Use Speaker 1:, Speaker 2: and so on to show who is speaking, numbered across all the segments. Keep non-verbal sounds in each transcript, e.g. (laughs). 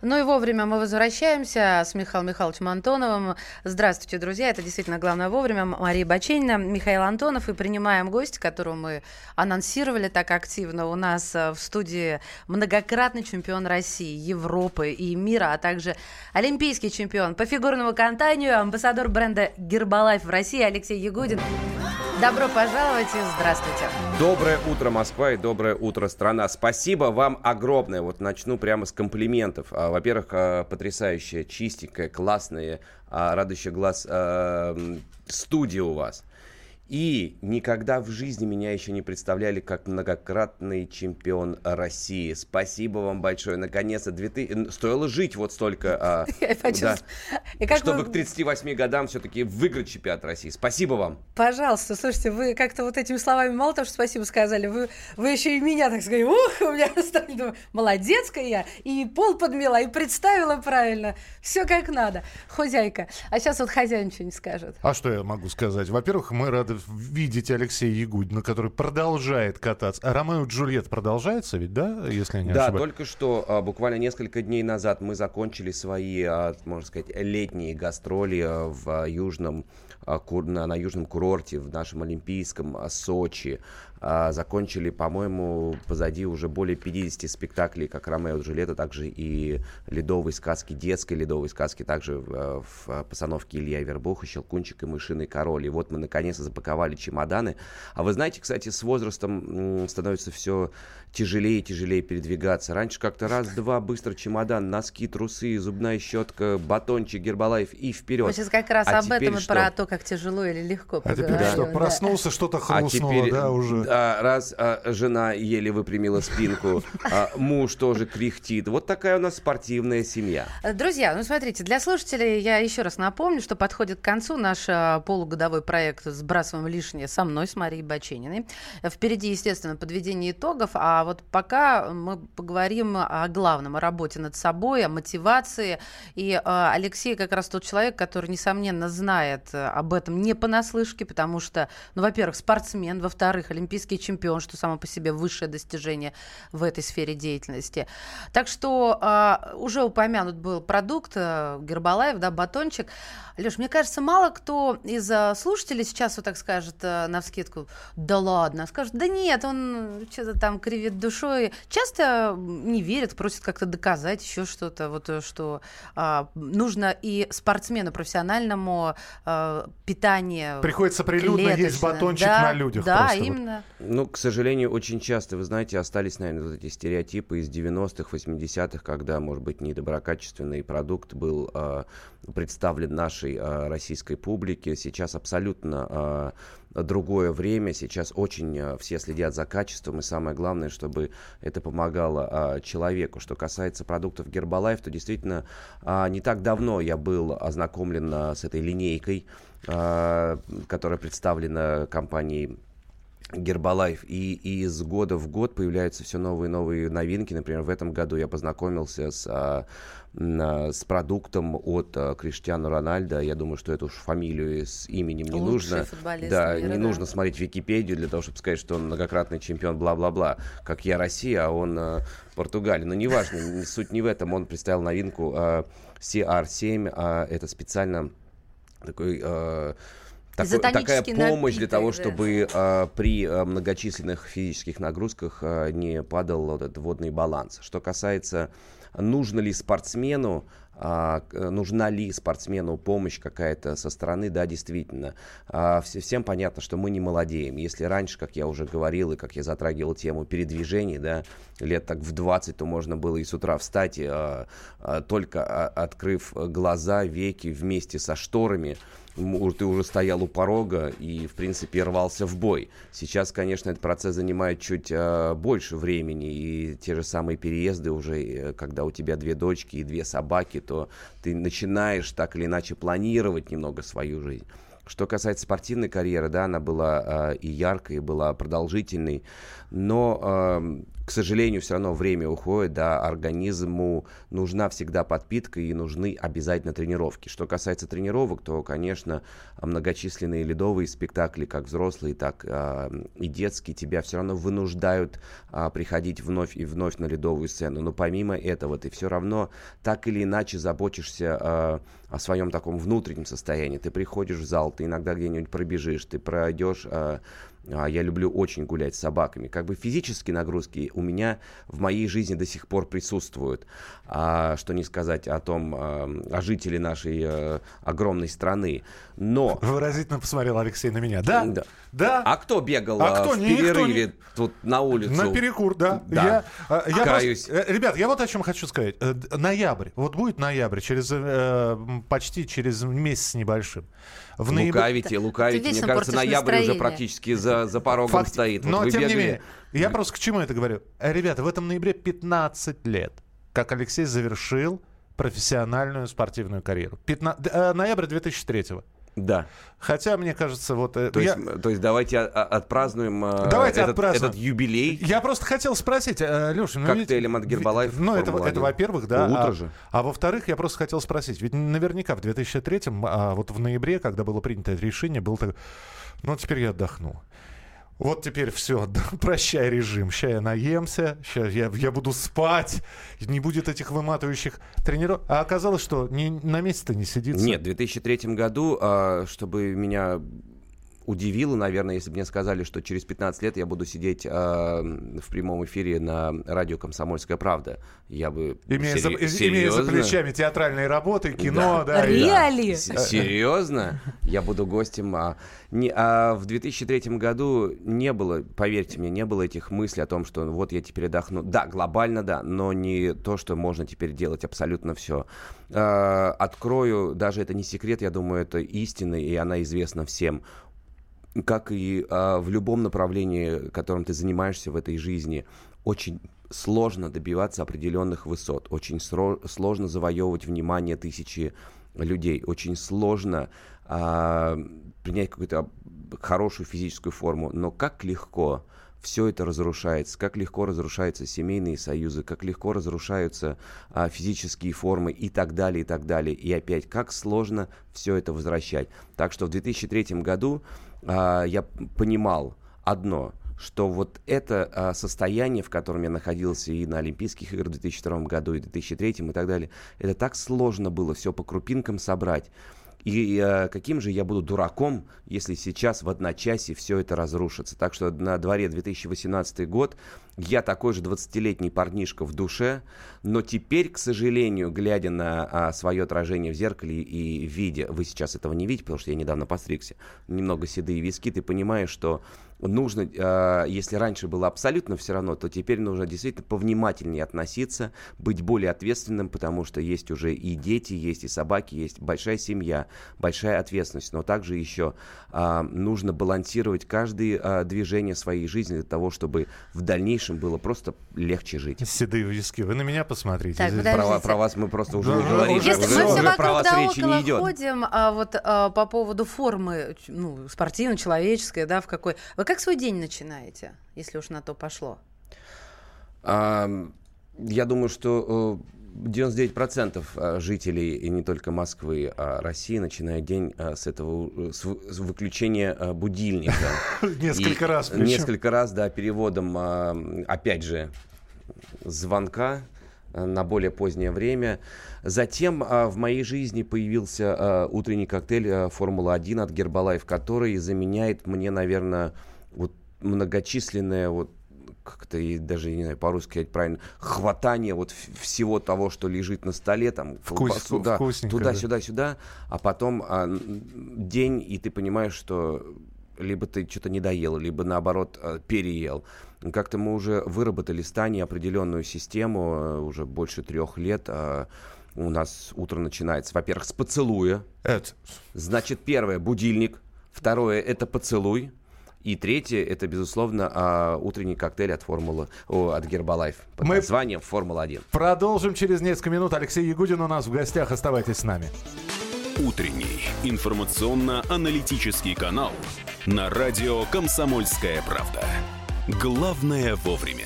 Speaker 1: Ну и вовремя мы возвращаемся с Михаилом Михайловичем Антоновым. Здравствуйте, друзья. Это действительно главное вовремя. Мария Баченина, Михаил Антонов. И принимаем гостя, которого мы анонсировали так активно. У нас э, в студии многократный чемпион России, Европы и мира, а также олимпийский чемпион по фигурному катанию, амбассадор бренда Гербалайф в России Алексей Ягудин. Добро пожаловать и здравствуйте.
Speaker 2: Доброе утро, Москва, и доброе утро, страна. Спасибо вам огромное. Вот начну прямо с комплиментов. А, во-первых, а, потрясающая, чистенькая, классная, а, радующая глаз студия у вас. И никогда в жизни меня еще не представляли как многократный чемпион России. Спасибо вам большое. Наконец-то 2000... стоило жить вот столько, а, (laughs) да, чтобы вы... к 38 годам все-таки выиграть чемпионат России. Спасибо вам.
Speaker 1: Пожалуйста, слушайте, вы как-то вот этими словами мало того, что спасибо сказали, вы, вы еще и меня, так сказать, ух, у меня (laughs) стали, молодецкая я, и пол подмела, и представила правильно. Все как надо. Хозяйка. А сейчас вот хозяин что не скажет.
Speaker 3: А что я могу сказать? Во-первых, мы рады видеть Алексея Ягудина, который продолжает кататься. А Ромео и Джульет продолжается ведь, да, если я не
Speaker 2: да,
Speaker 3: ошибаюсь?
Speaker 2: Да, только что, а, буквально несколько дней назад мы закончили свои, а, можно сказать, летние гастроли в Южном на южном курорте, в нашем Олимпийском Сочи. А, закончили, по-моему, позади уже более 50 спектаклей, как Ромео и Джульетта, также и ледовой сказки, детской ледовой сказки, также в, в постановке Илья Вербуха, Щелкунчик и Мышиный король. И вот мы наконец-то запаковали чемоданы. А вы знаете, кстати, с возрастом становится все тяжелее и тяжелее передвигаться. Раньше как-то раз-два быстро чемодан, носки, трусы, зубная щетка, батончик, гербалайф и вперед. Мы
Speaker 1: сейчас как раз а об этом и про то, как тяжело или легко
Speaker 3: А теперь что, проснулся, что-то хрустнуло, а теперь, да, уже?
Speaker 2: а, раз а, жена еле выпрямила спинку, а, муж тоже кряхтит. Вот такая у нас спортивная семья.
Speaker 1: Друзья, ну смотрите, для слушателей я еще раз напомню, что подходит к концу наш а, полугодовой проект «Сбрасываем лишнее» со мной, с Марией Бачениной. Впереди, естественно, подведение итогов, а вот пока мы поговорим о главном, о работе над собой, о мотивации. И а, Алексей как раз тот человек, который, несомненно, знает об этом не понаслышке, потому что, ну, во-первых, спортсмен, во-вторых, олимпийский чемпион, что само по себе высшее достижение в этой сфере деятельности. Так что э, уже упомянут был продукт э, Гербалаев, да, батончик. Леш, мне кажется, мало кто из э, слушателей сейчас вот так скажет э, на вскидку, да ладно, скажет, да нет, он что-то там кривит душой. Часто не верят, просят как-то доказать еще что-то, вот э, что э, нужно и спортсмену профессиональному э, питание.
Speaker 3: Приходится прилюдно есть батончик
Speaker 1: да,
Speaker 3: на людях.
Speaker 1: Да, именно.
Speaker 2: Ну, к сожалению, очень часто, вы знаете, остались, наверное, вот эти стереотипы из 90-х, 80-х, когда, может быть, недоброкачественный продукт был э, представлен нашей э, российской публике. Сейчас абсолютно э, другое время. Сейчас очень э, все следят за качеством, и самое главное, чтобы это помогало э, человеку. Что касается продуктов Гербалайф, то действительно э, не так давно я был ознакомлен э, с этой линейкой, э, которая представлена компанией Гербалайф. И, и из года в год появляются все новые и новые новинки. Например, в этом году я познакомился с, а, с продуктом от а, Криштиану Рональда. Я думаю, что эту уж фамилию с именем не
Speaker 1: Лучший
Speaker 2: нужно. Да,
Speaker 1: мира,
Speaker 2: не
Speaker 1: да.
Speaker 2: нужно смотреть Википедию для того, чтобы сказать, что он многократный чемпион, бла-бла-бла. Как я Россия, а он а, Португалия. Но неважно, суть не в этом. Он представил новинку а, CR7. А, это специально такой... Такой, такая помощь для того, чтобы да. э, при э, многочисленных физических нагрузках э, не падал вот этот водный баланс. Что касается, нужно ли спортсмену а, нужна ли спортсмену помощь какая-то со стороны, да, действительно. А, всем понятно, что мы не молодеем. Если раньше, как я уже говорил, и как я затрагивал тему передвижений, да, лет так в 20, то можно было и с утра встать, а, а, только а, открыв глаза, веки вместе со шторами, ты уже стоял у порога и, в принципе, рвался в бой. Сейчас, конечно, этот процесс занимает чуть э, больше времени, и те же самые переезды уже, э, когда у тебя две дочки и две собаки, то ты начинаешь так или иначе планировать немного свою жизнь. Что касается спортивной карьеры, да, она была э, и яркой, и была продолжительной, но э, к сожалению, все равно время уходит, да, организму нужна всегда подпитка и нужны обязательно тренировки. Что касается тренировок, то, конечно, многочисленные ледовые спектакли, как взрослые, так э, и детские, тебя все равно вынуждают э, приходить вновь и вновь на ледовую сцену. Но помимо этого, ты все равно так или иначе заботишься э, о своем таком внутреннем состоянии. Ты приходишь в зал, ты иногда где-нибудь пробежишь, ты пройдешь э, я люблю очень гулять с собаками. Как бы физические нагрузки у меня в моей жизни до сих пор присутствуют. А, что не сказать о том, а, о жителе нашей а, огромной страны. Но... (laughs)
Speaker 3: Выразительно посмотрел Алексей на меня. Да?
Speaker 2: Да.
Speaker 3: Да.
Speaker 2: А кто бегал
Speaker 3: А кто?
Speaker 2: в
Speaker 3: Никто
Speaker 2: перерыве
Speaker 3: не-
Speaker 2: тут на улицу?
Speaker 3: На перекур, да.
Speaker 2: Да.
Speaker 3: Я, а, я
Speaker 2: Каюсь.
Speaker 3: просто- э, ребят, я вот о чем хочу сказать. Э, Ноябрь. Вот будет ноябрь, через э, почти через месяц небольшим. В ноябре-
Speaker 2: Лукавите, лукавите. Мне кажется, ноябрь уже
Speaker 1: настроение.
Speaker 2: практически за, за порогом
Speaker 3: Факт-
Speaker 2: стоит. Вот
Speaker 3: Но, тем не
Speaker 2: бегали-
Speaker 3: менее, я просто к чему это говорю? Э, Ребята, в этом ноябре 15 лет, как Алексей завершил профессиональную спортивную карьеру. Пятна- д- э, ноябрь 2003
Speaker 2: Да.
Speaker 3: Хотя, мне кажется, вот... э,
Speaker 2: То
Speaker 3: я...
Speaker 2: есть, то есть давайте отпразднуем э,
Speaker 3: Давайте
Speaker 2: этот,
Speaker 3: отпразднуем.
Speaker 2: этот юбилей.
Speaker 3: Я просто хотел спросить, Леша, ну ведь-
Speaker 2: Коктейлем от Гербалайф
Speaker 3: Ну, это,
Speaker 2: Формула-1.
Speaker 3: это во-первых, да.
Speaker 2: Утро
Speaker 3: а,
Speaker 2: же.
Speaker 3: А во-вторых, я просто хотел спросить, ведь наверняка в 2003-м, а вот в ноябре, когда было принято это решение, был так, ну, теперь я отдохну. Вот теперь все, (laughs) прощай режим. Сейчас я наемся, сейчас я, я буду спать, не будет этих выматывающих тренировок. А оказалось, что не, на месте-то не сидится.
Speaker 2: Нет, в 2003 году, а, чтобы меня удивило, наверное, если бы мне сказали, что через 15 лет я буду сидеть а, в прямом эфире на радио «Комсомольская правда». Я бы...
Speaker 3: Имея, за,
Speaker 2: сери-
Speaker 3: имея за плечами театральные работы, кино, да.
Speaker 2: Да.
Speaker 1: Реали?
Speaker 2: С- Серьезно? Я буду гостем. А, не, а в 2003 году не было, поверьте мне, не было этих мыслей о том, что вот я теперь отдохну. Да, глобально да, но не то, что можно теперь делать абсолютно все. открою, даже это не секрет, я думаю, это истина, и она известна всем. Как и а, в любом направлении, которым ты занимаешься в этой жизни, очень сложно добиваться определенных высот, очень сложно завоевывать внимание тысячи людей, очень сложно а, принять какую-то хорошую физическую форму, но как легко все это разрушается, как легко разрушаются семейные союзы, как легко разрушаются а, физические формы и так далее, и так далее. И опять, как сложно все это возвращать. Так что в 2003 году а, я понимал одно, что вот это а, состояние, в котором я находился и на Олимпийских играх в 2002 году, и в 2003 и так далее, это так сложно было все по крупинкам собрать. И э, каким же я буду дураком, если сейчас в одночасье все это разрушится. Так что на дворе 2018 год я такой же 20-летний парнишка в душе, но теперь, к сожалению, глядя на а, свое отражение в зеркале и видя, вы сейчас этого не видите, потому что я недавно постригся, немного седые виски, ты понимаешь, что нужно, а, если раньше было абсолютно все равно, то теперь нужно действительно повнимательнее относиться, быть более ответственным, потому что есть уже и дети, есть и собаки, есть большая семья, большая ответственность, но также еще а, нужно балансировать каждое а, движение своей жизни для того, чтобы в дальнейшем было просто легче жить.
Speaker 3: Седые виски. Вы на меня посмотрите.
Speaker 1: Так.
Speaker 2: Про, про вас мы просто уже
Speaker 3: Да,
Speaker 2: говорим.
Speaker 3: уже
Speaker 1: Если
Speaker 2: уже,
Speaker 1: мы все
Speaker 2: уже
Speaker 1: вокруг
Speaker 2: про вас
Speaker 1: да
Speaker 2: речи
Speaker 1: около
Speaker 2: не идет.
Speaker 1: ходим, а вот а, по поводу формы, ну, спортивной, человеческой, да, в какой. Вы как свой день начинаете, если уж на то пошло?
Speaker 2: А, я думаю, что э, 99% э, жителей, и не только Москвы, а России, начинают день э, с этого, э, с вы- с выключения э, будильника. (laughs)
Speaker 3: Несколько
Speaker 2: И
Speaker 3: раз. причем.
Speaker 2: Несколько раз, да, переводом, а, опять же, звонка на более позднее время. Затем а, в моей жизни появился а, утренний коктейль а, Формула-1 от Гербалайф, который заменяет мне, наверное, вот многочисленное вот как-то и даже не знаю по-русски сказать правильно хватание вот всего того, что лежит на столе, там
Speaker 3: Вкус-
Speaker 2: колбасу, да,
Speaker 3: вкусненько,
Speaker 2: туда,
Speaker 3: да.
Speaker 2: сюда, сюда, а потом а, день и ты понимаешь, что либо ты что-то не доел, либо наоборот э, переел. Как-то мы уже выработали с Таней определенную систему э, уже больше трех лет. э, У нас утро начинается, во-первых, с поцелуя.
Speaker 3: Это-
Speaker 2: Значит, первое будильник, второе это поцелуй. И третье, это, безусловно, а, утренний коктейль от формулы, от Гербалайф под
Speaker 3: Мы-
Speaker 2: названием Формула-1.
Speaker 3: Продолжим через несколько минут. Алексей Ягудин у нас в гостях. Оставайтесь с нами.
Speaker 4: Утренний информационно-аналитический канал на радио «Комсомольская правда». Главное вовремя.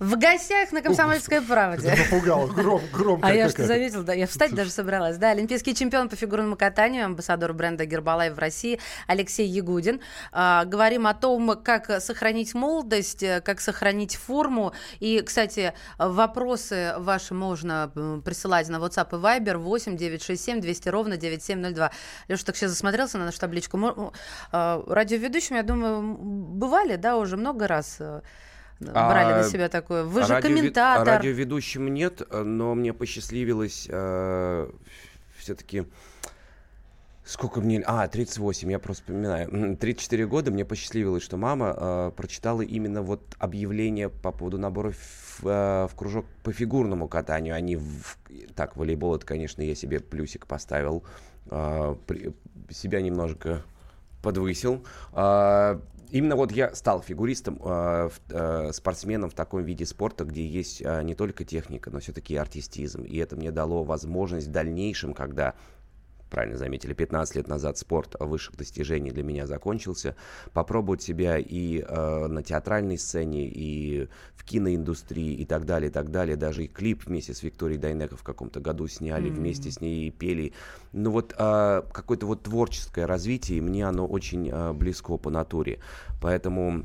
Speaker 1: В гостях на «Комсомольской правде».
Speaker 3: Напугал, гром, громко.
Speaker 1: А я что заметил, да, я встать даже собралась. Да, олимпийский чемпион по фигурному катанию, амбассадор бренда Гербалайф в России Алексей Ягудин. А, говорим о том, как сохранить молодость, э, как сохранить форму. И, кстати, вопросы ваши можно присылать на WhatsApp и Viber 8 967 200 ровно 9702. Леша так сейчас засмотрелся на нашу табличку. А, радиоведущим, я думаю, бывали, да, уже много раз э, брали а, на себя такое. Вы же комментатор.
Speaker 2: Радиоведущим нет, но мне посчастливилось э, все-таки... Сколько мне... А, 38, я просто вспоминаю. 34 года мне посчастливилось, что мама э, прочитала именно вот объявление по поводу набора в, э, в кружок по фигурному катанию. Они в... Так, волейбол, это, конечно, я себе плюсик поставил. Э, при... Себя немножко подвысил. Э, Именно вот я стал фигуристом, э, э, спортсменом в таком виде спорта, где есть не только техника, но все-таки артистизм. И это мне дало возможность в дальнейшем, когда правильно заметили, 15 лет назад спорт высших достижений для меня закончился. Попробовать себя и э, на театральной сцене, и в киноиндустрии, и так далее, и так далее. Даже и клип вместе с Викторией Дайнеко в каком-то году сняли, mm-hmm. вместе с ней пели. Ну вот э, какое-то вот творческое развитие, мне оно очень э, близко по натуре. Поэтому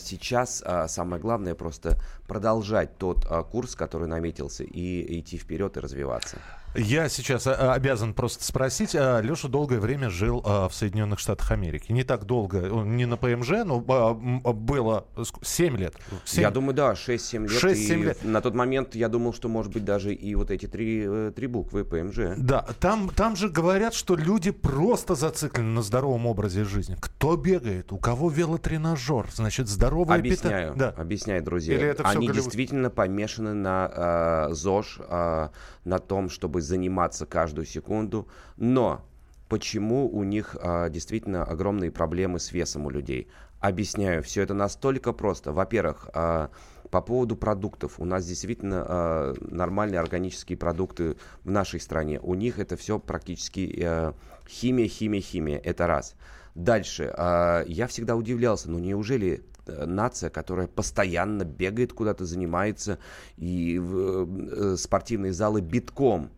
Speaker 2: сейчас самое главное просто продолжать тот курс, который наметился, и идти вперед и развиваться.
Speaker 3: Я сейчас а, обязан просто спросить. А, Леша долгое время жил а, в Соединенных Штатах Америки. Не так долго, не на ПМЖ, но было 7 лет. 7...
Speaker 2: Я думаю, да, 6-7 лет. 6-7 лет. На тот момент я думал, что, может быть, даже и вот эти три, э, три буквы ПМЖ.
Speaker 3: Да, там, там же говорят, что люди просто зациклены на здоровом образе жизни. Кто бегает, у кого велотренажер, значит, здоровое
Speaker 2: Объясняю, питание. Да. объясняю, друзья. Или это Они действительно помешаны на э, ЗОЖ, э, на том, чтобы заниматься каждую секунду, но почему у них а, действительно огромные проблемы с весом у людей? Объясняю, все это настолько просто. Во-первых, а, по поводу продуктов. У нас действительно а, нормальные органические продукты в нашей стране. У них это все практически а, химия, химия, химия. Это раз. Дальше. А, я всегда удивлялся, ну неужели Э, нация, которая постоянно бегает куда-то, занимается, и э, спортивные залы битком.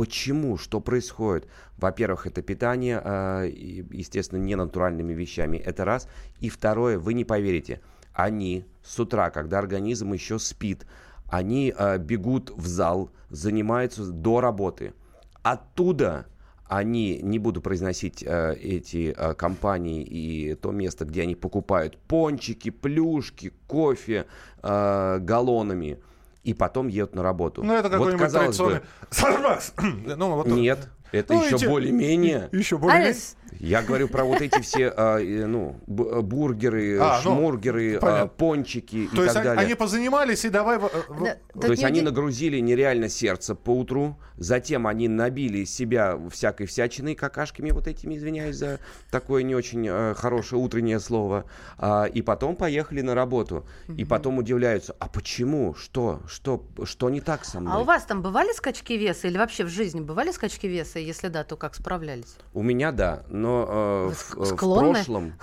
Speaker 2: Почему? Что происходит? Во-первых, это питание, э, естественно, не натуральными вещами. Это раз. И второе, вы не поверите, они с утра, когда организм еще спит, они э, бегут в зал, занимаются до работы. Оттуда они, не буду произносить э, эти компании и то место, где они покупают пончики, плюшки, кофе галлонами, и потом едут на работу.
Speaker 3: Ну, это какой-нибудь вот, традиционный... (clears throat) Бы... (clears throat)
Speaker 2: Ну, вот Нет, это ну, еще эти... более-менее.
Speaker 3: Еще более-менее.
Speaker 2: Я говорю про вот эти все, а, ну, бургеры, а, ну, шмургеры, ну, пончики
Speaker 3: То
Speaker 2: и
Speaker 3: есть
Speaker 2: так далее.
Speaker 3: они позанимались и давай...
Speaker 2: Да, То есть они нагрузили нереально сердце по утру, затем они набили себя всякой всячиной какашками, вот этими, извиняюсь за такое не очень э, хорошее утреннее слово, а, и потом поехали на работу. И потом удивляются, а почему? Что? Что? Что не так со мной?
Speaker 1: А у вас там бывали скачки веса или вообще в жизни бывали скачки веса? Если да, то как справлялись?
Speaker 2: У меня да, но э, в, э, в прошлом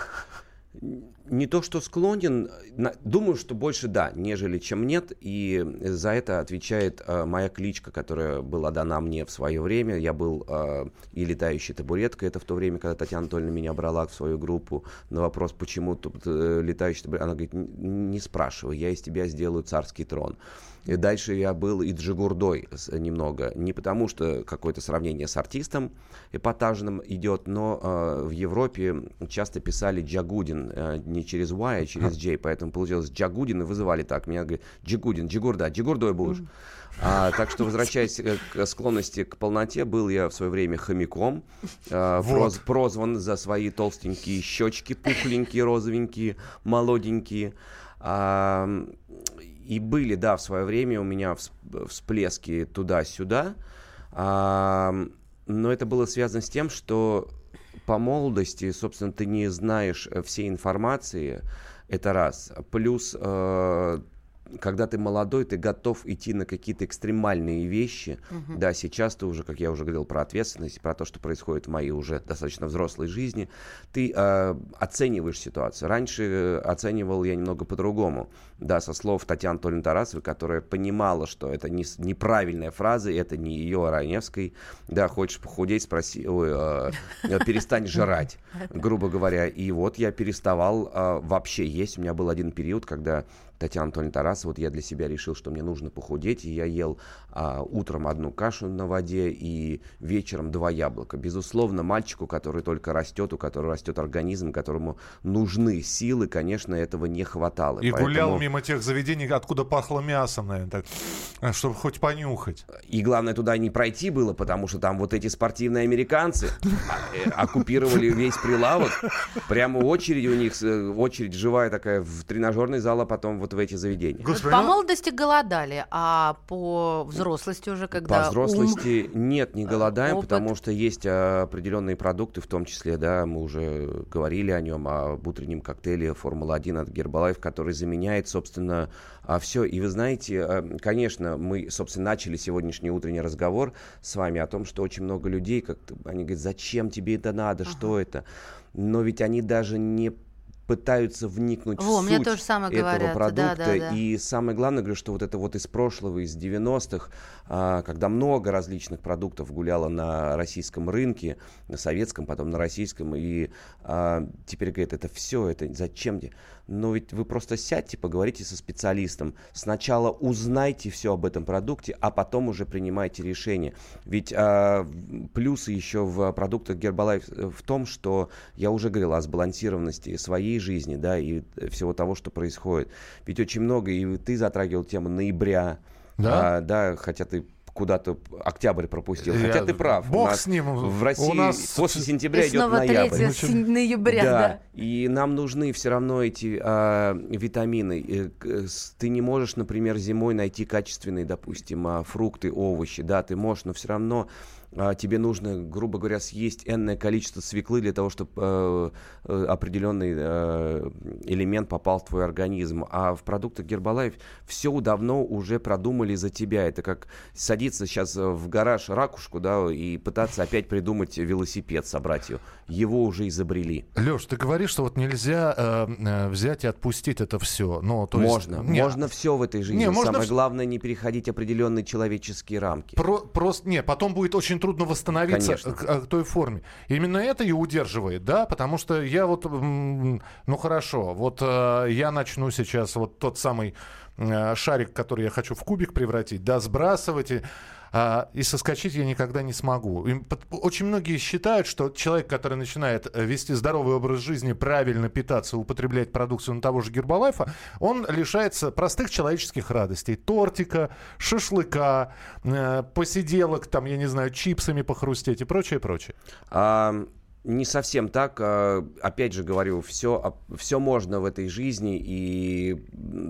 Speaker 2: не то, что склонен, думаю, что больше да, нежели чем нет, и за это отвечает э, моя кличка, которая была дана мне в свое время. Я был э, и летающей табуреткой, это в то время, когда Татьяна Анатольевна меня брала в свою группу. На вопрос, почему тут э, летающий табуретка, она говорит, не спрашивай, я из тебя сделаю царский трон. И дальше я был и Джигурдой немного. Не потому, что какое-то сравнение с артистом эпатажным идет, но э, в Европе часто писали Джагудин э, не через Y, а через J, поэтому получилось Джагудин и вызывали так. Меня говорят, Джигудин, Джигурда, Джигурдой будешь. А, так что, возвращаясь к склонности к полноте, был я в свое время хомяком, э, вот. проз, прозван за свои толстенькие щечки, пухленькие, розовенькие, молоденькие. А, и были, да, в свое время у меня всплески туда-сюда, а, но это было связано с тем, что по молодости, собственно, ты не знаешь всей информации, это раз. Плюс э, когда ты молодой, ты готов идти на какие-то экстремальные вещи. Угу. Да, сейчас ты уже, как я уже говорил, про ответственность, про то, что происходит в моей уже достаточно взрослой жизни, ты э, оцениваешь ситуацию. Раньше э, оценивал я немного по-другому. Да, со слов Татьяны Анатольевны Тарасовой, которая понимала, что это не, неправильная фраза, это не ее Раневской. Да, хочешь похудеть, спроси, ой, э, э перестань (laughs) жрать, грубо говоря. И вот я переставал э, вообще есть. У меня был один период, когда Татьяна Анатольевна Тарасова, вот я для себя решил, что мне нужно похудеть, и я ел а, утром одну кашу на воде и вечером два яблока. Безусловно, мальчику, который только растет, у которого растет организм, которому нужны силы, конечно, этого не хватало.
Speaker 3: И Поэтому... гулял мимо тех заведений, откуда пахло мясом, наверное, так, а, чтобы хоть понюхать.
Speaker 2: И главное, туда не пройти было, потому что там вот эти спортивные американцы а, э, оккупировали весь прилавок. Прямо очередь у них, э, очередь живая такая в тренажерный зал, а потом вот в эти заведения.
Speaker 1: Господи, по ну молодости голодали, а по взрослости уже когда
Speaker 2: По взрослости ум... нет, не голодаем, опыт... потому что есть определенные продукты, в том числе, да, мы уже говорили о нем, об утреннем коктейле Формула-1 от Гербалайф, который заменяет, собственно, все. И вы знаете, э, конечно, мы, собственно, начали сегодняшний утренний разговор с вами о том, что очень много людей, как они говорят, зачем тебе это надо, ага. что это? Но ведь они даже не пытаются вникнуть Во, в суть тоже самое этого говорят. продукта. Да, да, да. И самое главное, говорю, что вот это вот из прошлого, из 90-х, а, когда много различных продуктов гуляло на российском рынке, на советском, потом на российском, и а, теперь говорят, это все, это зачем? Но ведь вы просто сядьте, поговорите со специалистом, сначала узнайте все об этом продукте, а потом уже принимайте решение. Ведь а, плюсы еще в продуктах Herbalife в том, что я уже говорил о сбалансированности своей жизни, да, и всего того, что происходит. Ведь очень много, и ты затрагивал тему ноября, да? А, да, хотя ты куда-то октябрь пропустил. Я... Хотя ты прав.
Speaker 3: Бог с ним.
Speaker 2: В России у нас... после сентября и идет ноябрь.
Speaker 1: ноября, да. да.
Speaker 2: И нам нужны все равно эти а, витамины. Ты не можешь, например, зимой найти качественные, допустим, а, фрукты, овощи. Да, ты можешь, но все равно тебе нужно, грубо говоря, съесть энное количество свеклы для того, чтобы э, э, определенный э, элемент попал в твой организм. А в продуктах Гербалайф все давно уже продумали за тебя. Это как садиться сейчас в гараж ракушку, да, и пытаться опять придумать велосипед, собрать ее. Его уже изобрели.
Speaker 3: Леш, ты говоришь, что вот нельзя э, э взять и отпустить это все. Но,
Speaker 2: то можно, есть... можно все в этой жизни. Не, Самое можно... главное не переходить определенные человеческие рамки.
Speaker 3: Про, просто, не, потом будет очень очень трудно восстановиться к, к той форме. Именно это и удерживает, да, потому что я вот, ну хорошо, вот э, я начну сейчас вот тот самый э, шарик, который я хочу в кубик превратить, да, сбрасывать. И, а, и соскочить я никогда не смогу. Очень многие считают, что человек, который начинает э, вести здоровый образ жизни, правильно питаться, употреблять продукцию на того же Гербалайфа, он лишается простых человеческих радостей. Тортика, шашлыка, э, посиделок, там, я не знаю, чипсами похрустеть и прочее, прочее.
Speaker 2: А, не совсем так. А, опять же говорю, все, все можно в этой жизни, и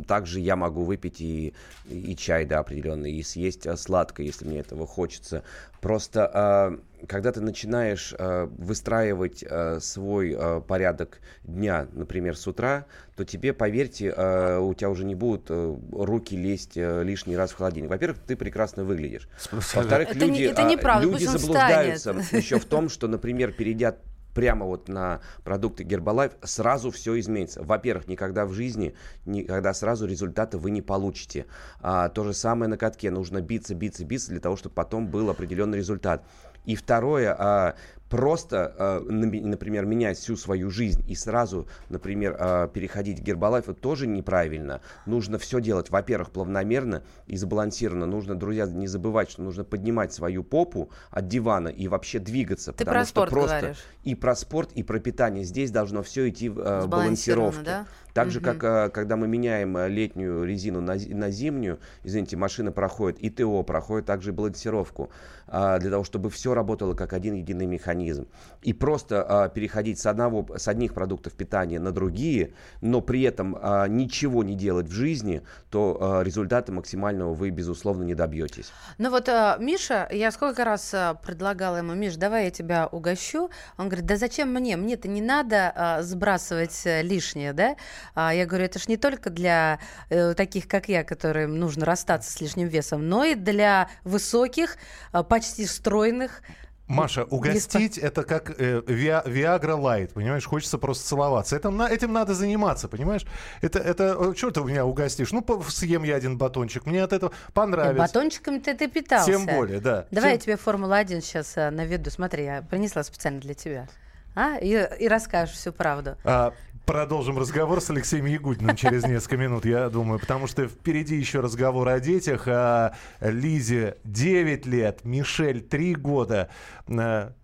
Speaker 2: также я могу выпить и, и чай, да, определенный, и съесть а, сладкое, если мне этого хочется. Просто а, когда ты начинаешь выстраивать свой порядок дня, например, с утра, то тебе, поверьте, у тебя уже не будут э, руки лезть э, лишний раз в холодильник. Во-первых, ты прекрасно выглядишь. Во-вторых, люди,
Speaker 1: это неправда,
Speaker 2: люди заблуждаются еще в том, (laughs) что, например, перейдя прямо вот на продукты Гербалайф, сразу все изменится. Во-первых, никогда в жизни, никогда сразу результаты вы не получите. А, то же самое на катке. Нужно биться, биться, биться для того, чтобы потом был определенный результат. И второе, а, просто, а, например, менять всю свою жизнь и сразу, например, а, переходить к гербалайфу тоже неправильно. Нужно все делать, во-первых, плавномерно и сбалансированно. Нужно, друзья, не забывать, что нужно поднимать свою попу от дивана и вообще двигаться.
Speaker 1: Ты потому про что просто
Speaker 2: говоришь. и про спорт, и про питание. Здесь должно все идти в э, балансировке. Да? Так же, как а, когда мы меняем э, летнюю резину на, на зимнюю, извините, машина проходит, и ТО проходит также балансировку, а, для того, чтобы все работало как один единый механизм. И просто а, переходить с, одного, с одних продуктов питания на другие, но при этом а, ничего не делать в жизни, то результата максимального вы, безусловно, не добьетесь.
Speaker 1: Ну вот, а, Миша, я сколько раз предлагала ему, Миш, давай я тебя угощу. Он говорит, да зачем мне? Мне-то не надо сбрасывать э, лишнее, да? А, я говорю, это ж не только для э, таких, как я, которым нужно расстаться с лишним весом, но и для высоких, а, почти стройных,
Speaker 3: Маша, угостить это как э, Viagra Light, понимаешь? Хочется просто целоваться. Это, этим надо заниматься, понимаешь? Это, это что ты у меня угостишь? Ну, съем я один батончик, мне от этого понравится.
Speaker 1: Батончиками ты, ты питался.
Speaker 3: Тем более, да.
Speaker 1: Давай
Speaker 3: Тем...
Speaker 1: я тебе Формула-1 сейчас а, наведу. Смотри, я принесла специально для тебя. А? И, и расскажешь всю правду.
Speaker 3: А, Продолжим разговор с Алексеем Ягудиным через несколько минут, я думаю, потому что впереди еще разговор о детях. А Лизе 9 лет, Мишель 3 года.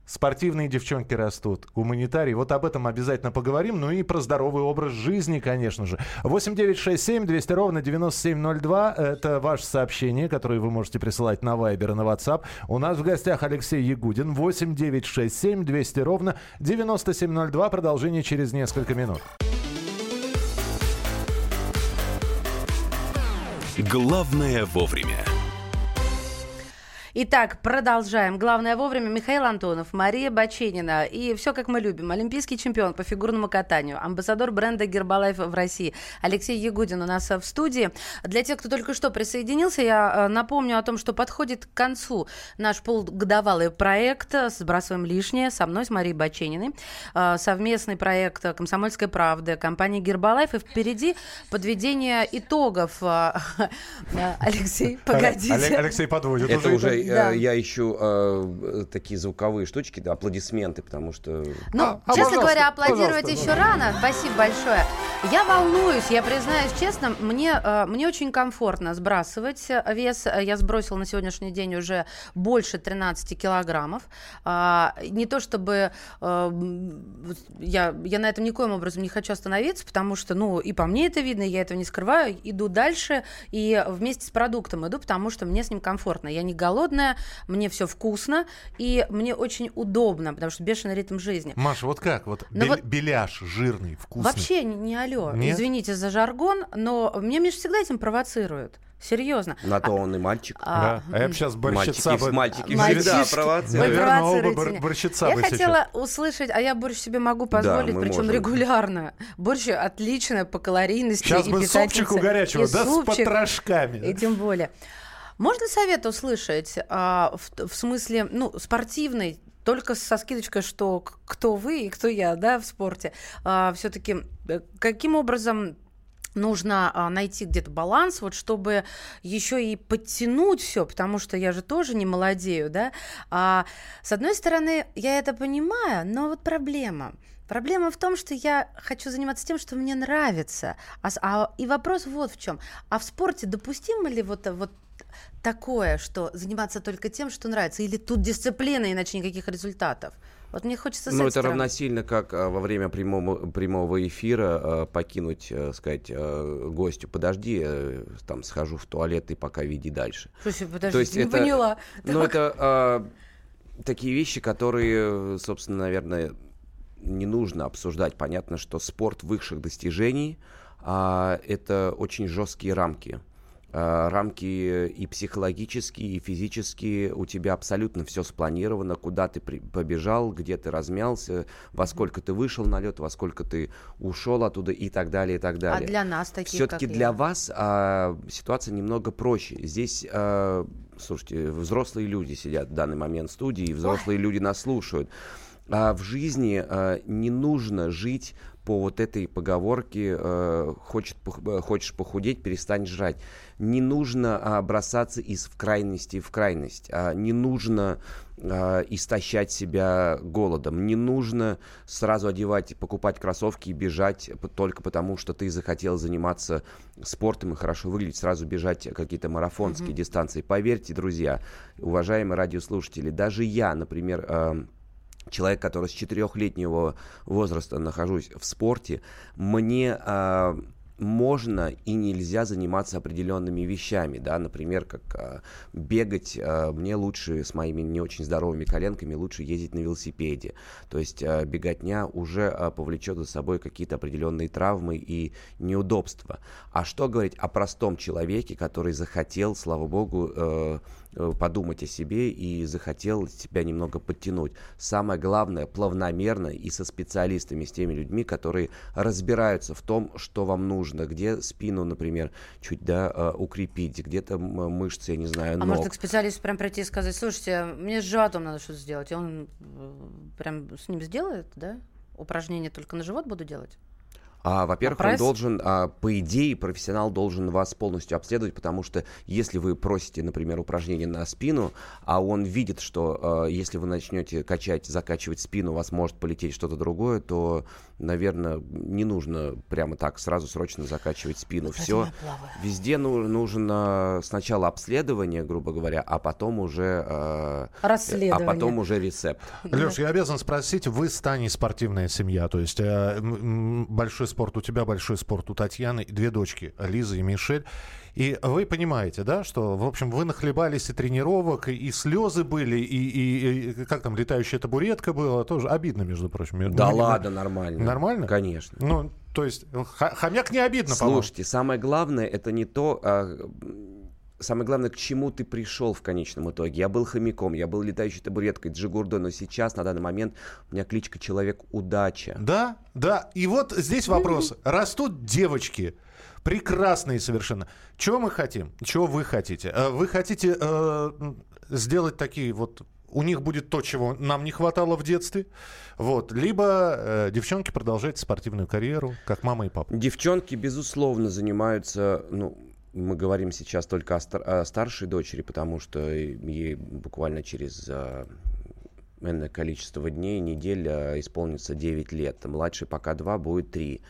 Speaker 3: Спортивные девчонки растут, гуманитарии. Вот об этом обязательно поговорим. Ну и про здоровый образ жизни, конечно же. 8967 200 ровно 9702. Это ваше сообщение, которое вы можете присылать на Viber и на WhatsApp. У нас в гостях Алексей Ягудин. 8967 200 ровно 9702. Продолжение через несколько минут.
Speaker 4: Главное вовремя.
Speaker 1: Итак, продолжаем. Главное вовремя Михаил Антонов, Мария Баченина и все как мы любим. Олимпийский чемпион по фигурному катанию, амбассадор бренда Гербалайф в России. Алексей Ягудин у нас в студии. Для тех, кто только что присоединился, я э, напомню о том, что подходит к концу наш полугодовалый проект «Сбрасываем лишнее» со мной, с Марией Бачениной. Э, совместный проект «Комсомольская правда», компании Гербалайф. И впереди подведение итогов. Э, (laughs) Алексей, погодите.
Speaker 3: Алексей подводит.
Speaker 2: Это уже да. Э, я ищу э, такие звуковые штучки, да, аплодисменты, потому что...
Speaker 1: Ну, а, а честно говоря, аплодировать еще да. рано. Спасибо большое. Я волнуюсь, я признаюсь честно, мне, э, мне очень комфортно сбрасывать вес. Я сбросила на сегодняшний день уже больше 13 килограммов. Э, не то чтобы э, я, я на этом никоим образом не хочу остановиться, потому что, ну, и по мне это видно, я этого не скрываю. Иду дальше и вместе с продуктом иду, потому что мне с ним комфортно. Я не голодная, мне все вкусно, и мне очень удобно, потому что бешеный ритм жизни.
Speaker 3: Маша, вот как? Вот, бел, вот беляш жирный, вкусный.
Speaker 1: Вообще не, не алло. Нет? Извините за жаргон, но мне Миша всегда этим провоцирует. Серьезно.
Speaker 2: На то а, он и мальчик.
Speaker 3: А, да. а я бы сейчас борщица...
Speaker 2: Мальчики, бы... мальчики всегда провоцируют.
Speaker 3: Наверное, оба бор- борщица
Speaker 1: Я
Speaker 3: бы
Speaker 1: хотела
Speaker 3: сейчас.
Speaker 1: услышать, а я борщ себе могу позволить,
Speaker 2: да,
Speaker 1: причем
Speaker 2: можем.
Speaker 1: регулярно. Борщ отлично по калорийности
Speaker 3: Сейчас
Speaker 1: и
Speaker 3: бы супчику горячего, да, с потрошками.
Speaker 1: И тем более. Можно совет услышать а, в, в смысле, ну, спортивной, только со скидочкой, что кто вы и кто я, да, в спорте. А, все-таки э, каким образом нужно а, найти где-то баланс, вот чтобы еще и подтянуть все, потому что я же тоже не молодею, да. А, с одной стороны, я это понимаю, но вот проблема. Проблема в том, что я хочу заниматься тем, что мне нравится. А, а, и вопрос вот в чем. А в спорте допустимо ли вот, вот такое, что заниматься только тем, что нравится? Или тут дисциплина, иначе никаких результатов? Вот мне хочется
Speaker 2: Ну, это стороны. равносильно, как а, во время прямого, прямого эфира а, покинуть, а, сказать, а, гостю. Подожди, а, там, схожу в туалет и пока веди дальше.
Speaker 1: Слушай, подожди, То есть не это, поняла.
Speaker 2: Ну, так. это а, такие вещи, которые, собственно, наверное, не нужно обсуждать. Понятно, что спорт высших достижений а, это очень жесткие рамки. А, рамки и психологические, и физические, у тебя абсолютно все спланировано, куда ты при, побежал, где ты размялся, во сколько ты вышел на лед, во сколько ты ушел оттуда и так далее, и так далее.
Speaker 1: А для нас таких,
Speaker 2: Все-таки для я. вас а, ситуация немного проще. Здесь, а, слушайте, взрослые люди сидят в данный момент в студии, взрослые Ой. люди нас слушают. А в жизни а, не нужно жить по вот этой поговорке э, хочет, э, хочешь похудеть, перестань жрать. Не нужно а, бросаться из в крайности в крайность. А, не нужно а, истощать себя голодом. Не нужно сразу одевать, покупать кроссовки и бежать только потому, что ты захотел заниматься спортом и хорошо выглядеть, сразу бежать какие-то марафонские mm-hmm. дистанции. Поверьте, друзья, уважаемые радиослушатели, даже я, например, э, человек, который с четырехлетнего возраста нахожусь в спорте, мне э, можно и нельзя заниматься определенными вещами, да, например, как а, бегать, а, мне лучше с моими не очень здоровыми коленками лучше ездить на велосипеде, то есть а, беготня уже а, повлечет за собой какие-то определенные травмы и неудобства. А что говорить о простом человеке, который захотел, слава богу, э, Э, подумать о себе и захотел себя немного подтянуть. Самое главное, плавномерно и со специалистами, с теми людьми, которые разбираются в том, что вам нужно, где спину, например, чуть да, э, укрепить, где-то мышцы, я не знаю,
Speaker 1: ног. А может к специалисту прям прийти и сказать, слушайте, мне с животом надо что-то сделать, и он э, прям с ним сделает, да? Упражнения только на живот буду делать?
Speaker 2: А, во-первых, он должен, а, по идее, профессионал должен вас полностью обследовать, потому что если вы просите, например, упражнение на спину, а он видит, что а, если вы начнете качать, закачивать спину, у вас может полететь что-то другое, то, наверное, не нужно прямо так сразу срочно закачивать спину. Вот Все везде ну, нужно сначала обследование, грубо говоря, а потом уже а, а потом уже рецепт.
Speaker 3: Леш, я обязан спросить, вы стане спортивная семья, то есть э, большой спорт у тебя, большой спорт у Татьяны, и две дочки, Лиза и Мишель. И вы понимаете, да, что, в общем, вы нахлебались и тренировок, и, и слезы были, и, и, и как там, летающая табуретка была, тоже обидно, между прочим.
Speaker 2: Да ну, ладно, нормально.
Speaker 3: Нормально?
Speaker 2: Конечно.
Speaker 3: Ну, то есть, хомяк не обидно,
Speaker 2: Слушайте, по-моему. самое главное, это не то, а, самое главное, к чему ты пришел в конечном итоге. Я был хомяком, я был летающей табуреткой Джигурдо, но сейчас, на данный момент, у меня кличка Человек Удача.
Speaker 3: Да, да. И вот здесь вопрос. Растут девочки, прекрасные совершенно. Чего мы хотим? Чего вы хотите? Э, вы хотите э, сделать такие вот у них будет то, чего нам не хватало в детстве. Вот. Либо э, девчонки продолжают спортивную карьеру, как мама и папа.
Speaker 2: Девчонки, безусловно, занимаются, ну, мы говорим сейчас только о, стар- о старшей дочери, потому что ей буквально через а, энное количество дней, недель а, исполнится 9 лет. Младший пока 2, будет 3.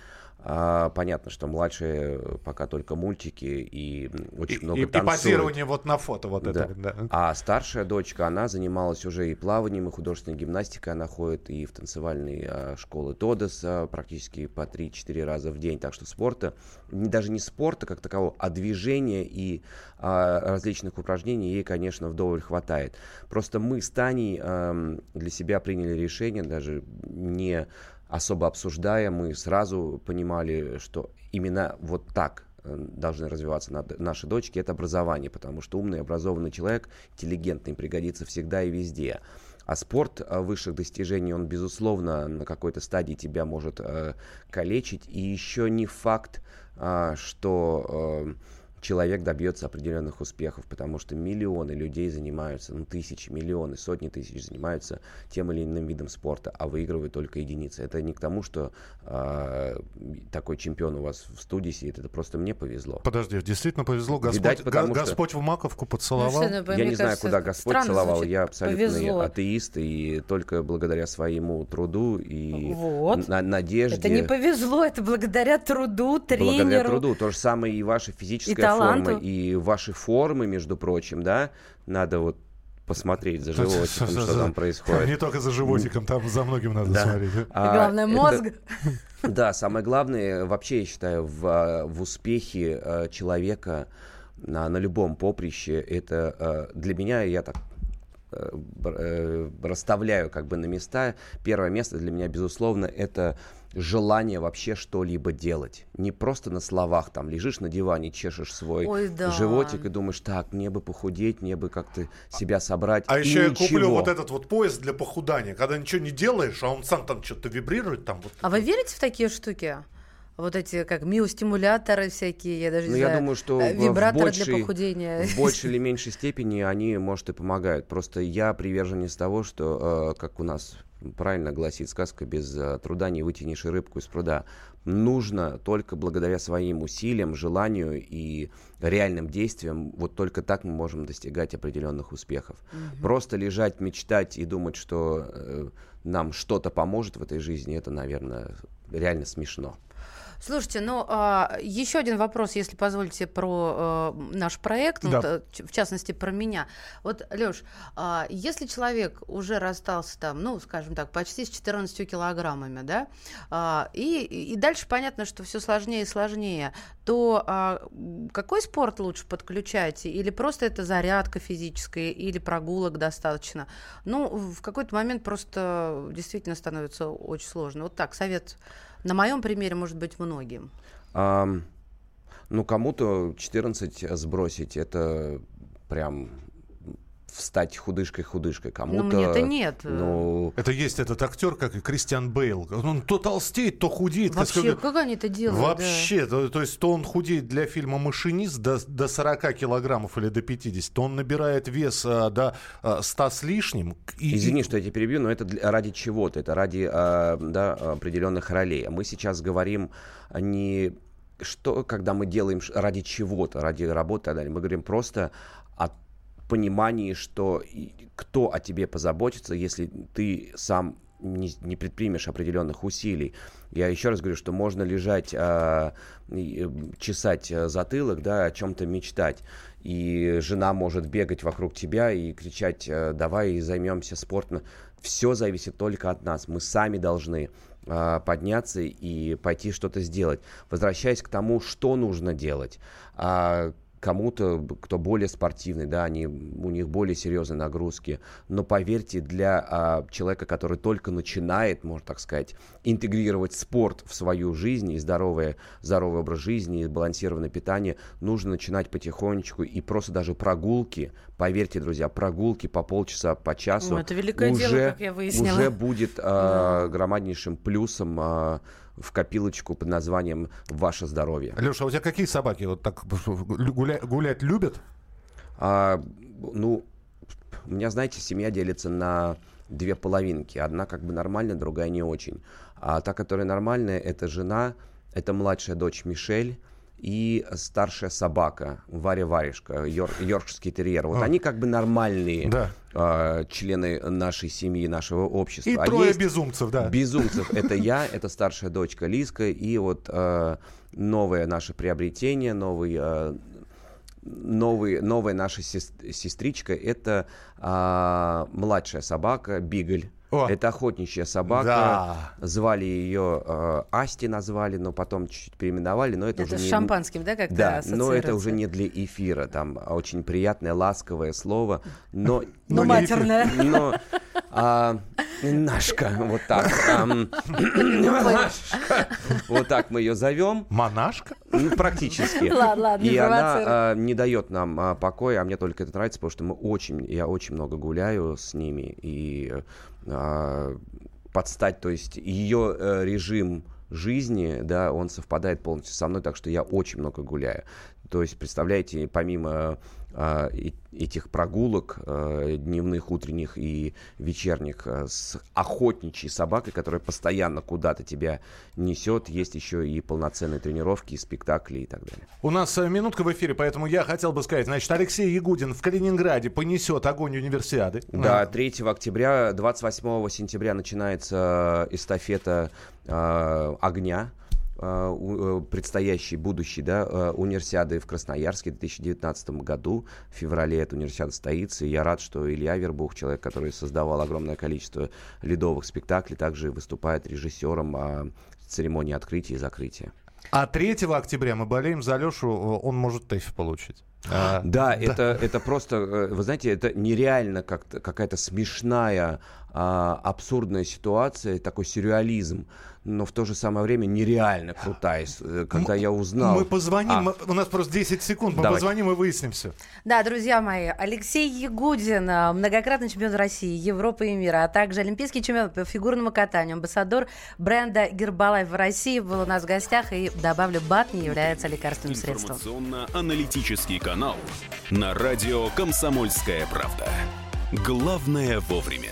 Speaker 2: А, понятно, что младшие пока только мультики и очень и, много и, танцуют.
Speaker 3: И позирование вот на фото вот да. это. Да.
Speaker 2: А старшая дочка, она занималась уже и плаванием, и художественной гимнастикой. Она ходит и в танцевальные а, школы Тодос а, практически по 3-4 раза в день. Так что спорта, не, даже не спорта как такового, а движения и а, различных упражнений ей, конечно, вдоволь хватает. Просто мы с Таней а, для себя приняли решение, даже не особо обсуждая, мы сразу понимали, что именно вот так э, должны развиваться наши дочки, это образование, потому что умный, образованный человек, интеллигентный, пригодится всегда и везде. А спорт э, высших достижений, он, безусловно, на какой-то стадии тебя может э, калечить. И еще не факт, э, что... Э, человек добьется определенных успехов, потому что миллионы людей занимаются, ну тысячи, миллионы, сотни тысяч занимаются тем или иным видом спорта, а выигрывают только единицы. Это не к тому, что э, такой чемпион у вас в студии сидит, это просто мне повезло.
Speaker 3: Подожди, действительно повезло. Господь, Видать, потому Господь что... в маковку поцеловал.
Speaker 2: Ну, я не знаю, куда Господь целовал. Звучит. Я абсолютно повезло. атеист, и только благодаря своему труду и вот. на надежде.
Speaker 1: Это не повезло, это благодаря труду, тренеру.
Speaker 2: Благодаря труду. То же самое и ваша физическая таланту. формы и ваши формы, между прочим, да, надо вот посмотреть за животиком, что там происходит.
Speaker 3: Не только за животиком, там за многим надо смотреть.
Speaker 1: А, главное, мозг. (laughs)
Speaker 2: Да, самое главное, вообще, я считаю, в, в успехе э, человека на, на любом поприще, это для меня, я так э, расставляю как бы на места. Первое место для меня, безусловно, это желание вообще что-либо делать. Не просто на словах, там, лежишь на диване, чешешь свой Ой, да. животик и думаешь, так, мне бы похудеть, мне бы как-то себя собрать.
Speaker 3: А еще ничего. я куплю вот этот вот поезд для похудания, когда ничего не делаешь, а он сам там что-то вибрирует. Там, вот.
Speaker 1: А вы верите в такие штуки? вот эти как миостимуляторы всякие, я даже не
Speaker 2: ну,
Speaker 1: знаю,
Speaker 2: я думаю, что
Speaker 1: вибраторы
Speaker 2: в большей,
Speaker 1: для похудения.
Speaker 2: В большей или меньшей степени они, может, и помогают. Просто я приверженец того, что, э, как у нас правильно гласит сказка, без э, труда не вытянешь и рыбку из пруда. Нужно только благодаря своим усилиям, желанию и реальным действиям, вот только так мы можем достигать определенных успехов. Угу. Просто лежать, мечтать и думать, что э, нам что-то поможет в этой жизни, это, наверное, реально смешно.
Speaker 1: Слушайте, ну а, еще один вопрос, если позволите, про э, наш проект,
Speaker 3: Да.
Speaker 1: вот, э, в частности про меня. Вот, Леш, а, если человек уже расстался там, ну, скажем так, почти с 14 килограммами, да, а, и, и дальше понятно, что все сложнее и сложнее, то а, какой спорт лучше подключать? Или просто это зарядка физическая, или прогулок достаточно? Ну, в какой-то момент просто действительно становится очень сложно. Вот так, совет на моем примере может быть многим.
Speaker 2: Ам, ну, кому-то 14 сбросить, это прям встать худышкой-худышкой. Кому-то...
Speaker 1: Ну, мне-то нет.
Speaker 2: Ну,
Speaker 3: Это есть этот актер, как и Кристиан Бейл. Он то толстеет, то худеет.
Speaker 1: Вообще,
Speaker 3: Как-
Speaker 1: как они это делают? да?
Speaker 3: Вообще, то, то есть то он худеет для фильма «Машинист» до, до 40 килограммов или до 50, то он набирает вес а, до а, 100 с лишним. И,
Speaker 2: Извини, что я тебя перебью, но это для- ради чего-то, это ради а, да, определенных ролей. А Мы сейчас говорим не что, когда мы делаем ради чего-то, ради работы и так далее. Мы говорим просто понимании, что кто о тебе позаботится, если ты сам не, не предпримешь определенных усилий. Я еще раз говорю, что можно лежать, а, э, чесать э, затылок, да, о чем-то мечтать. И жена может бегать вокруг тебя и кричать, э, давай займемся спортом. Все зависит только от нас. Мы сами должны а, подняться и пойти что-то сделать. Возвращаясь к тому, что нужно делать. А, кому-то, кто более спортивный, да, они, у них более серьезные нагрузки. Но поверьте, для а, человека, который только начинает, можно так сказать, интегрировать спорт в свою жизнь и здоровое, здоровый образ жизни, и сбалансированное питание, нужно начинать потихонечку. И просто даже прогулки, поверьте, друзья, прогулки по полчаса, по часу
Speaker 1: Ну, это великое
Speaker 2: уже,
Speaker 1: дело, как я выяснила.
Speaker 2: уже будет а, громаднейшим плюсом а, в копилочку под названием «Ваше здоровье».
Speaker 3: Леша, а у тебя какие собаки вот так (laughs) гуля- гулять любят?
Speaker 2: А, ну, у меня, знаете, семья делится на две половинки. Одна как бы нормальная, другая не очень. А та, которая нормальная, это жена, это младшая дочь Мишель и старшая собака Варя Варежка, йор- йоркширский терьер. Вот
Speaker 3: А.
Speaker 2: они как бы нормальные
Speaker 3: Да.
Speaker 2: а, члены нашей семьи, нашего общества.
Speaker 3: И
Speaker 2: А
Speaker 3: трое
Speaker 2: есть-
Speaker 3: безумцев, да.
Speaker 2: Безумцев. (laughs) Это я, это старшая дочка Лиска, и вот э, новое наше приобретение, новый, э, новый, новая наша сес- сестричка, это а, младшая собака Бигль.
Speaker 3: О.
Speaker 2: Это охотничья собака.
Speaker 3: Да.
Speaker 2: Звали ее э, Асти, назвали, но потом чуть-чуть переименовали. Но это,
Speaker 1: Это
Speaker 2: уже
Speaker 1: с
Speaker 2: не,
Speaker 1: шампанским, да, как-то
Speaker 2: да, но это уже не для эфира. Там очень приятное, ласковое слово, но...
Speaker 1: Но
Speaker 3: эфир.
Speaker 1: матерная.
Speaker 2: Но а, Нашка, вот так. ам, Нашка. Вот так мы ее зовем.
Speaker 3: Монашка?
Speaker 2: Ну, практически.
Speaker 1: Ладно, ладно, не
Speaker 2: И она а, не дает нам а, покоя, а мне только это нравится, потому что мы очень, я очень много гуляю с ними и а, подстать, то есть ее э, режим жизни, да, он совпадает полностью со мной, так что я очень много гуляю. То есть, представляете, помимо этих прогулок э, дневных, утренних и вечерних э, с охотничьей собакой, которая постоянно куда-то тебя несет, есть еще и полноценные тренировки, и спектакли и так далее.
Speaker 3: У нас э, минутка в эфире, поэтому я хотел бы сказать, значит, Алексей Ягудин в Калининграде понесет огонь универсиады.
Speaker 2: Да,
Speaker 3: А,
Speaker 2: 3 октября, 28 сентября начинается эстафета э, огня э, э, предстоящей, будущей, да, э, универсиады в Красноярске в 2019 году. В феврале эта универсиада состоится. И я рад, что Илья Вербух, человек, который создавал огромное количество ледовых спектаклей, также выступает режиссером э, церемонии открытия и закрытия.
Speaker 3: А 3 октября мы болеем за Лешу, э, он может ТЭФ получить. А,
Speaker 2: Да, Это, это просто, э, вы знаете, это нереально как-то, какая-то смешная, а, абсурдная ситуация, такой сюрреализм, но в то же самое время нереально крутая, э, когда я узнал.
Speaker 3: Мы позвоним,
Speaker 2: А,
Speaker 3: мы- у нас просто 10 секунд, мы
Speaker 2: Давайте.
Speaker 3: позвоним и выясним все.
Speaker 1: Да, друзья мои, Алексей Ягудин, а, многократный чемпион России, Европы и мира, а также олимпийский чемпион по фигурному катанию, амбассадор бренда Гербалайф в России был у нас в гостях. И добавлю, БАТ не является лекарственным средством.
Speaker 4: Информационно-аналитический канал на радио «Комсомольская правда». Главное вовремя.